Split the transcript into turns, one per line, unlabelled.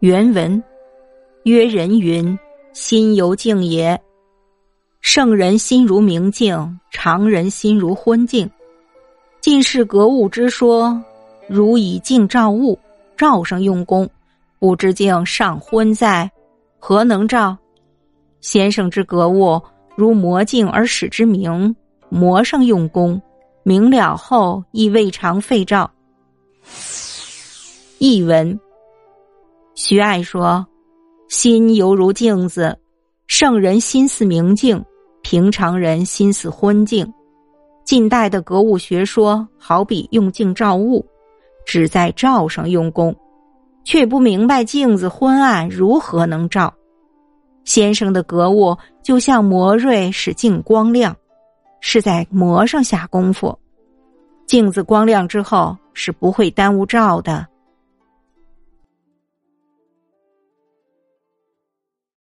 原文：曰人云：心犹静也。圣人心如明镜，常人心如昏镜。近世格物之说，如以镜照物，照上用功，不知镜尚昏在，何能照？先生之格物，如磨镜而使之明，磨上用功，明了后亦未尝废照。译文：徐爱说，心犹如镜子，圣人心似明镜。平常人心似昏镜，近代的格物学说好比用镜照物，只在照上用功，却不明白镜子昏暗如何能照。先生的格物就像磨锐使镜光亮，是在磨上下功夫。镜子光亮之后是不会耽误照的。